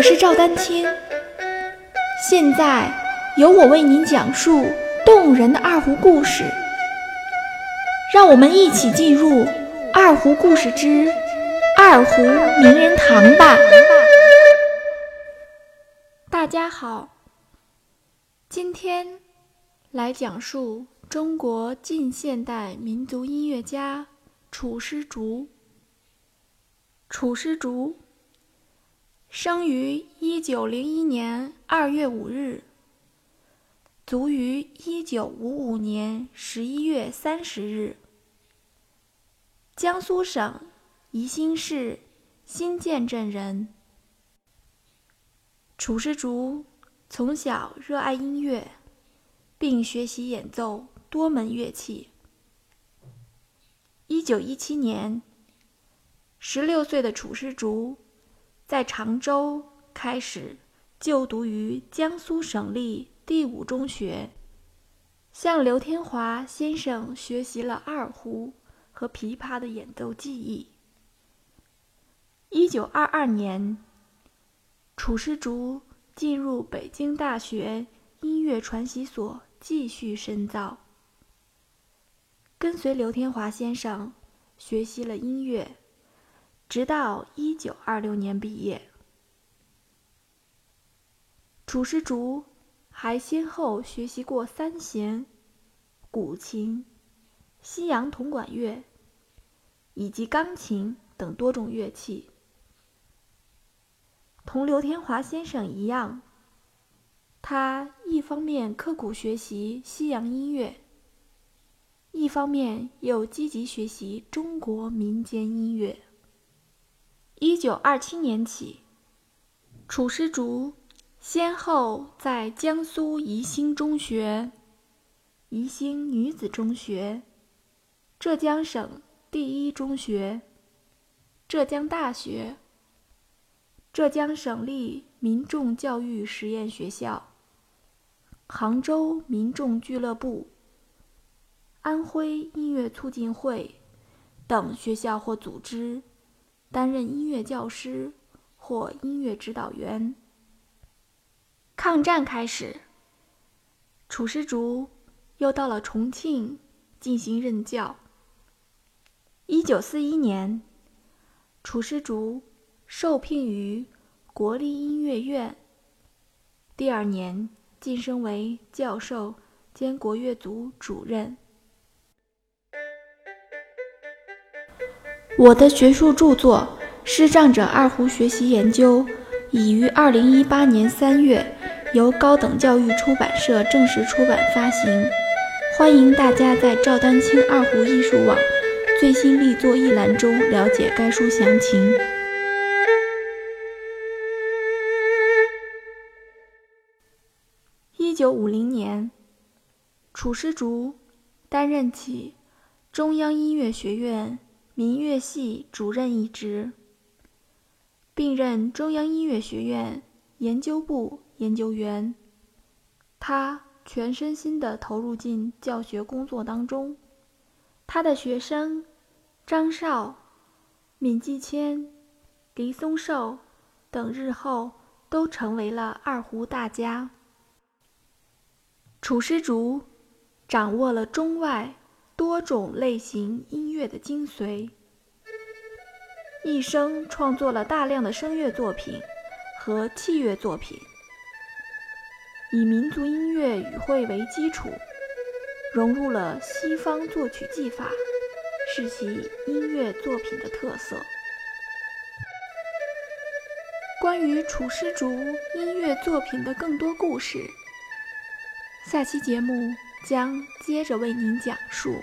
我是赵丹青，现在由我为您讲述动人的二胡故事。让我们一起进入《二胡故事之二胡名人堂》吧。大家好，今天来讲述中国近现代民族音乐家楚师竹。楚师竹。生于一九零一年二月五日，卒于一九五五年十一月三十日。江苏省宜兴市新建镇人。楚师竹从小热爱音乐，并学习演奏多门乐器。一九一七年，十六岁的楚师竹。在常州开始就读于江苏省立第五中学，向刘天华先生学习了二胡和琵琶的演奏技艺。一九二二年，楚师竹进入北京大学音乐传习所继续深造，跟随刘天华先生学习了音乐。直到一九二六年毕业，楚师竹还先后学习过三弦、古琴、西洋铜管乐以及钢琴等多种乐器。同刘天华先生一样，他一方面刻苦学习西洋音乐，一方面又积极学习中国民间音乐。一九二七年起，楚师竹先后在江苏宜兴中学、宜兴女子中学、浙江省第一中学、浙江大学、浙江省立民众教育实验学校、杭州民众俱乐部、安徽音乐促进会等学校或组织。担任音乐教师或音乐指导员。抗战开始，楚师竹又到了重庆进行任教。一九四一年，楚师竹受聘于国立音乐院，第二年晋升为教授兼国乐组主任。我的学术著作《视障者二胡学习研究》已于二零一八年三月由高等教育出版社正式出版发行，欢迎大家在赵丹青二胡艺术网最新力作一栏中了解该书详情。一九五零年，楚师竹担任起中央音乐学院。民乐系主任一职，并任中央音乐学院研究部研究员。他全身心地投入进教学工作当中。他的学生张少、闵继谦、黎松寿等日后都成为了二胡大家。楚师竹掌握了中外。多种类型音乐的精髓，一生创作了大量的声乐作品和器乐作品，以民族音乐语汇为基础，融入了西方作曲技法，是其音乐作品的特色。关于楚师竹音乐作品的更多故事，下期节目。将接着为您讲述。